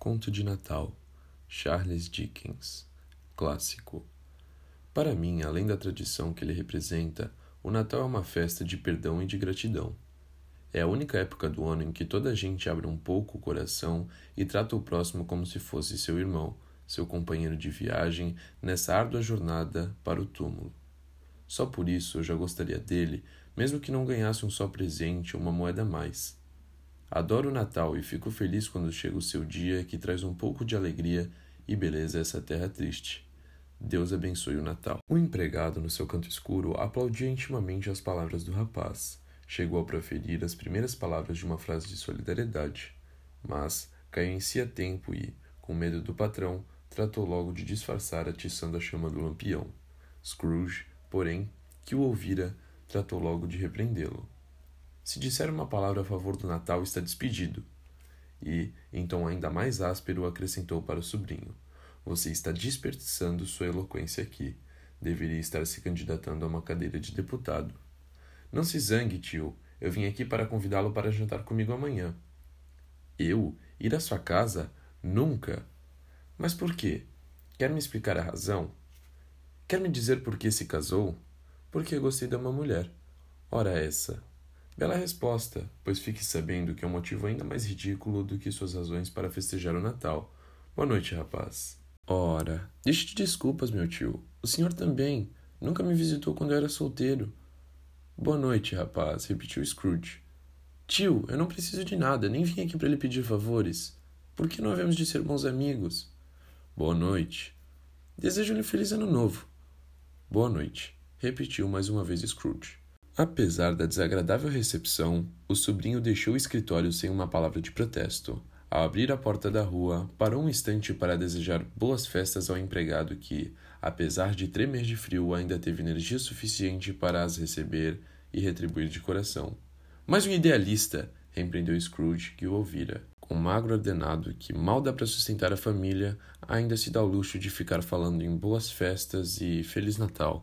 Conto de Natal, Charles Dickens. Clássico. Para mim, além da tradição que ele representa, o Natal é uma festa de perdão e de gratidão. É a única época do ano em que toda a gente abre um pouco o coração e trata o próximo como se fosse seu irmão, seu companheiro de viagem nessa árdua jornada para o túmulo. Só por isso eu já gostaria dele, mesmo que não ganhasse um só presente ou uma moeda a mais. Adoro o Natal e fico feliz quando chega o seu dia que traz um pouco de alegria e beleza a essa terra triste. Deus abençoe o Natal. O empregado, no seu canto escuro, aplaudia intimamente as palavras do rapaz. Chegou a proferir as primeiras palavras de uma frase de solidariedade, mas caiu em si a tempo e, com medo do patrão, tratou logo de disfarçar atiçando a chama do lampião. Scrooge, porém, que o ouvira, tratou logo de repreendê-lo. Se disser uma palavra a favor do Natal, está despedido. E, em tom ainda mais áspero, acrescentou para o sobrinho: Você está desperdiçando sua eloquência aqui. Deveria estar se candidatando a uma cadeira de deputado. Não se zangue, tio. Eu vim aqui para convidá-lo para jantar comigo amanhã. Eu? Ir à sua casa? Nunca! Mas por quê? Quer me explicar a razão? Quer me dizer por que se casou? Porque gostei de uma mulher. Ora essa, Bela resposta, pois fique sabendo que é um motivo ainda mais ridículo do que suas razões para festejar o Natal. Boa noite, rapaz. Ora, deixe de desculpas, meu tio. O senhor também. Nunca me visitou quando eu era solteiro. Boa noite, rapaz, repetiu Scrooge. Tio, eu não preciso de nada, nem vim aqui para lhe pedir favores. Por que não havemos de ser bons amigos? Boa noite. Desejo-lhe um feliz ano novo. Boa noite, repetiu mais uma vez Scrooge. Apesar da desagradável recepção, o sobrinho deixou o escritório sem uma palavra de protesto. Ao abrir a porta da rua, parou um instante para desejar boas festas ao empregado que, apesar de tremer de frio, ainda teve energia suficiente para as receber e retribuir de coração. Mas um idealista, repreendeu Scrooge, que o ouvira. Com um magro ordenado que mal dá para sustentar a família, ainda se dá o luxo de ficar falando em boas festas e Feliz Natal.